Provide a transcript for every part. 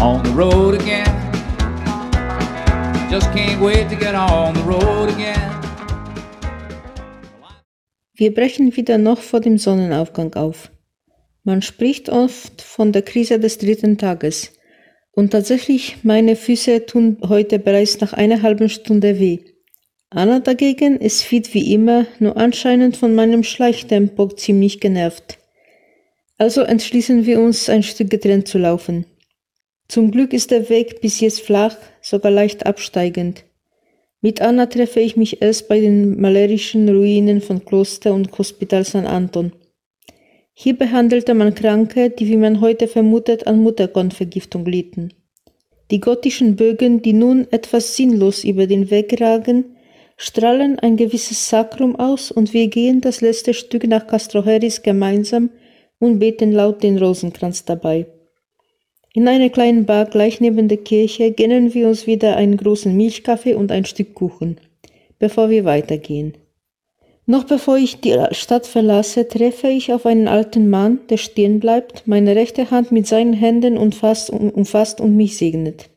on the road again. Just can't wait to get on the road again. Wir brechen wieder noch vor dem Sonnenaufgang auf. Man spricht oft von der Krise des dritten Tages. Und tatsächlich, meine Füße tun heute bereits nach einer halben Stunde weh. Anna dagegen ist fit wie immer, nur anscheinend von meinem Schleichtempo ziemlich genervt. Also entschließen wir uns, ein Stück getrennt zu laufen. Zum Glück ist der Weg bis jetzt flach, sogar leicht absteigend. Mit Anna treffe ich mich erst bei den malerischen Ruinen von Kloster und Hospital San Anton. Hier behandelte man Kranke, die, wie man heute vermutet, an Mutterkornvergiftung litten. Die gotischen Bögen, die nun etwas sinnlos über den Weg ragen, strahlen ein gewisses Sakrum aus und wir gehen das letzte Stück nach Castro Harris gemeinsam und beten laut den Rosenkranz dabei. In einer kleinen Bar gleich neben der Kirche gönnen wir uns wieder einen großen Milchkaffee und ein Stück Kuchen, bevor wir weitergehen. Noch bevor ich die Stadt verlasse, treffe ich auf einen alten Mann, der stehen bleibt, meine rechte Hand mit seinen Händen umfasst, umfasst und mich segnet.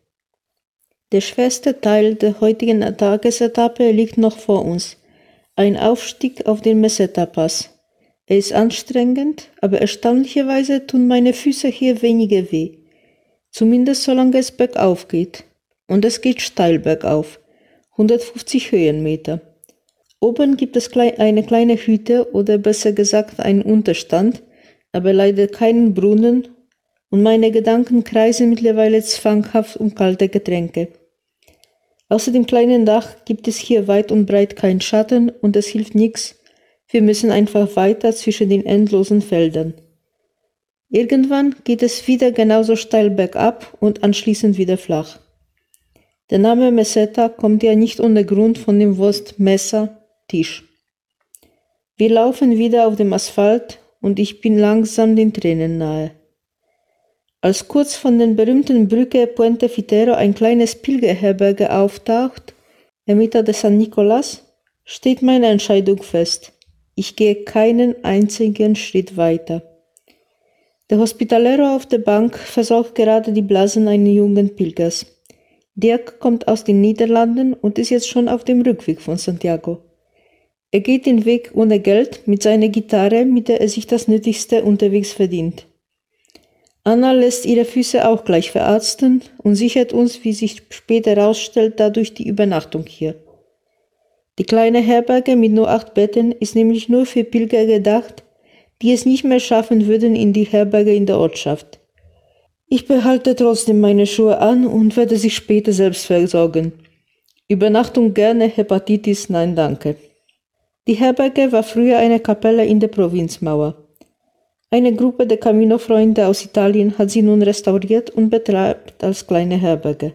Der schwerste Teil der heutigen Tagesetappe liegt noch vor uns. Ein Aufstieg auf den Meseta-Pass. Er ist anstrengend, aber erstaunlicherweise tun meine Füße hier weniger weh. Zumindest solange es bergauf geht. Und es geht steil bergauf. 150 Höhenmeter. Oben gibt es eine kleine Hütte oder besser gesagt einen Unterstand, aber leider keinen Brunnen und meine Gedanken kreisen mittlerweile zwanghaft um kalte Getränke. Außer dem kleinen Dach gibt es hier weit und breit keinen Schatten und es hilft nichts. Wir müssen einfach weiter zwischen den endlosen Feldern. Irgendwann geht es wieder genauso steil bergab und anschließend wieder flach. Der Name Meseta kommt ja nicht ohne Grund von dem Wort Messer, Tisch. Wir laufen wieder auf dem Asphalt und ich bin langsam den Tränen nahe. Als kurz von der berühmten Brücke Puente Fitero ein kleines Pilgerherberge auftaucht, Ermita de San Nicolas, steht meine Entscheidung fest. Ich gehe keinen einzigen Schritt weiter. Der Hospitalero auf der Bank versorgt gerade die Blasen eines jungen Pilgers. Dirk kommt aus den Niederlanden und ist jetzt schon auf dem Rückweg von Santiago. Er geht den Weg ohne Geld mit seiner Gitarre, mit der er sich das Nötigste unterwegs verdient. Anna lässt ihre Füße auch gleich verarzten und sichert uns, wie sich später herausstellt, dadurch die Übernachtung hier. Die kleine Herberge mit nur acht Betten ist nämlich nur für Pilger gedacht, die es nicht mehr schaffen würden in die Herberge in der Ortschaft. Ich behalte trotzdem meine Schuhe an und werde sie später selbst versorgen. Übernachtung gerne, Hepatitis nein danke. Die Herberge war früher eine Kapelle in der Provinzmauer. Eine Gruppe der Camino-Freunde aus Italien hat sie nun restauriert und betreibt als kleine Herberge.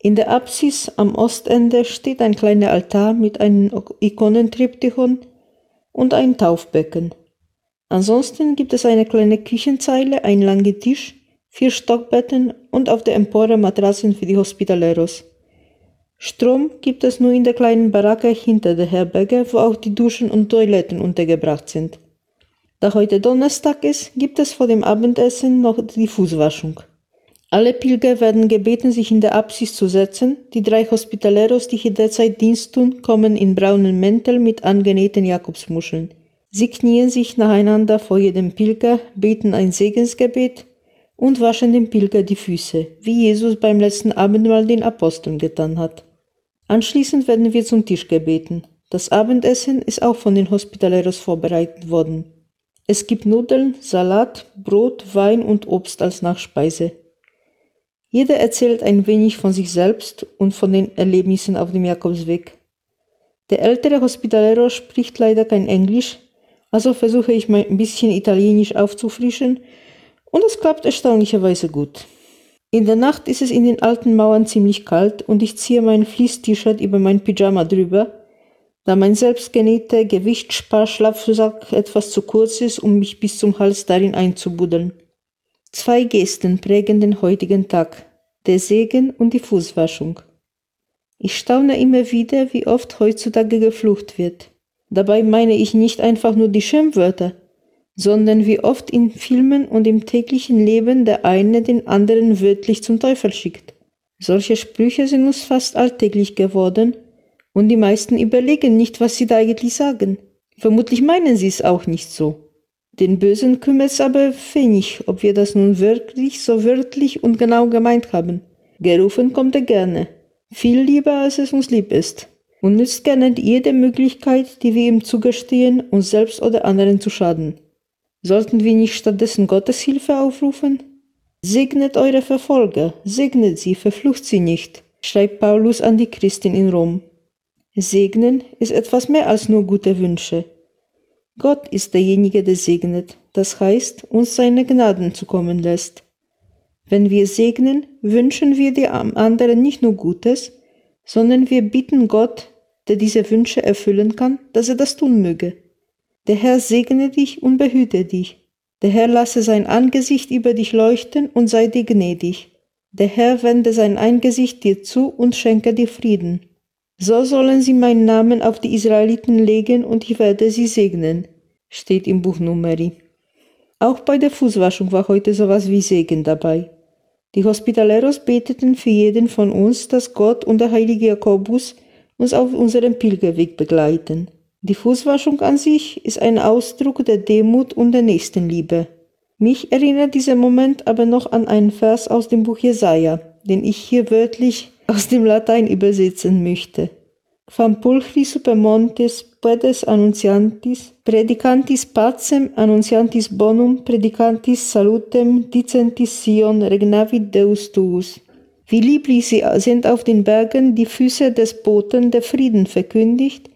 In der Apsis am Ostende steht ein kleiner Altar mit einem Ikonentriptychon und ein Taufbecken. Ansonsten gibt es eine kleine Küchenzeile, einen langen Tisch, vier Stockbetten und auf der Empore Matratzen für die Hospitaleros. Strom gibt es nur in der kleinen Baracke hinter der Herberge, wo auch die Duschen und Toiletten untergebracht sind. Da heute Donnerstag ist, gibt es vor dem Abendessen noch die Fußwaschung. Alle Pilger werden gebeten, sich in der Apsis zu setzen. Die drei Hospitaleros, die hier derzeit Dienst tun, kommen in braunen Mäntel mit angenähten Jakobsmuscheln. Sie knien sich nacheinander vor jedem Pilger, beten ein Segensgebet und waschen dem Pilger die Füße, wie Jesus beim letzten Abendmahl den Aposteln getan hat. Anschließend werden wir zum Tisch gebeten. Das Abendessen ist auch von den Hospitaleros vorbereitet worden. Es gibt Nudeln, Salat, Brot, Wein und Obst als Nachspeise. Jeder erzählt ein wenig von sich selbst und von den Erlebnissen auf dem Jakobsweg. Der ältere Hospitalero spricht leider kein Englisch, also versuche ich mal ein bisschen Italienisch aufzufrischen und es klappt erstaunlicherweise gut. In der Nacht ist es in den alten Mauern ziemlich kalt und ich ziehe mein Fließ-T-Shirt über mein Pyjama drüber, da mein selbstgenähter Gewichtssparschlafsack etwas zu kurz ist, um mich bis zum Hals darin einzubuddeln. Zwei Gesten prägen den heutigen Tag, der Segen und die Fußwaschung. Ich staune immer wieder, wie oft heutzutage geflucht wird. Dabei meine ich nicht einfach nur die Schimpfwörter. sondern wie oft in Filmen und im täglichen Leben der eine den anderen wörtlich zum Teufel schickt. Solche Sprüche sind uns fast alltäglich geworden und die meisten überlegen nicht, was sie da eigentlich sagen. Vermutlich meinen sie es auch nicht so. Den Bösen kümmert es aber wenig, ob wir das nun wirklich so wörtlich und genau gemeint haben. Gerufen kommt er gerne, viel lieber als es uns lieb ist, und nützt gerne jede Möglichkeit, die wir ihm zugestehen, uns selbst oder anderen zu schaden. Sollten wir nicht stattdessen Gottes Hilfe aufrufen? Segnet eure Verfolger, segnet sie, verflucht sie nicht, schreibt Paulus an die Christin in Rom. Segnen ist etwas mehr als nur gute Wünsche. Gott ist derjenige, der segnet, das heißt, uns seine Gnaden zukommen lässt. Wenn wir segnen, wünschen wir dem anderen nicht nur Gutes, sondern wir bitten Gott, der diese Wünsche erfüllen kann, dass er das tun möge. Der Herr segne dich und behüte dich. Der Herr lasse sein Angesicht über dich leuchten und sei dir gnädig. Der Herr wende sein Angesicht dir zu und schenke dir Frieden. So sollen sie meinen Namen auf die Israeliten legen und ich werde sie segnen, steht im Buch Numeri. Auch bei der Fußwaschung war heute sowas wie Segen dabei. Die Hospitaleros beteten für jeden von uns, dass Gott und der heilige Jakobus uns auf unserem Pilgerweg begleiten. Die Fußwaschung an sich ist ein Ausdruck der Demut und der Nächstenliebe. Mich erinnert dieser Moment aber noch an einen Vers aus dem Buch Jesaja, den ich hier wörtlich aus dem Latein übersetzen möchte. Quam pulchri super montes pedes annunciantis, predicantis pacem annunciantis bonum, predicantis salutem, dicentis Sion regnavit Deus tuus. Wie lieblich sie sind auf den Bergen die Füße des Boten, der Frieden verkündigt,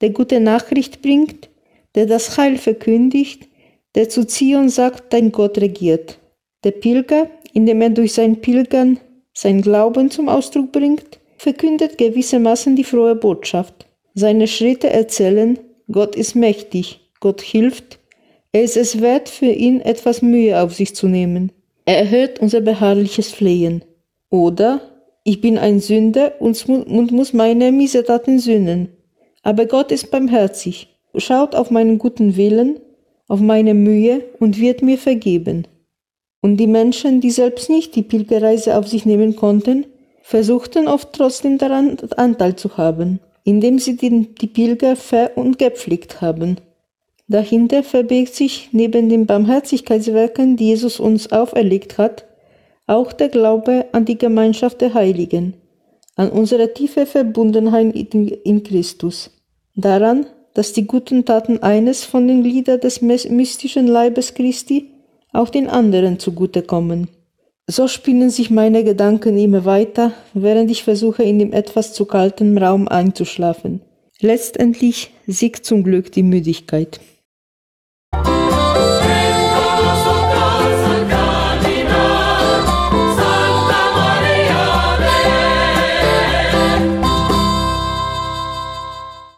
der gute Nachricht bringt, der das Heil verkündigt, der zu Zion sagt, dein Gott regiert. Der Pilger, indem er durch sein Pilgern sein Glauben zum Ausdruck bringt, verkündet gewissermaßen die frohe Botschaft. Seine Schritte erzählen, Gott ist mächtig, Gott hilft, er ist es wert, für ihn etwas Mühe auf sich zu nehmen. Er erhört unser beharrliches Flehen. Oder ich bin ein Sünder und, muss meine Missetaten sühnen. Aber Gott ist barmherzig, schaut auf meinen guten Willen, auf meine Mühe und wird mir vergeben. Und die Menschen, die selbst nicht die Pilgerreise auf sich nehmen konnten, versuchten oft trotzdem daran Anteil zu haben, indem sie die, die Pilger ver- und gepflegt haben. Dahinter verbirgt sich neben den Barmherzigkeitswerken, die Jesus uns auferlegt hat, auch der Glaube an die Gemeinschaft der Heiligen, an unsere tiefe Verbundenheit in Christus, daran, dass die guten Taten eines von den Gliedern des mystischen Leibes Christi auch den anderen zugutekommen. So spinnen sich meine Gedanken immer weiter, während ich versuche, in dem etwas zu kalten Raum einzuschlafen. Letztendlich siegt zum Glück die Müdigkeit.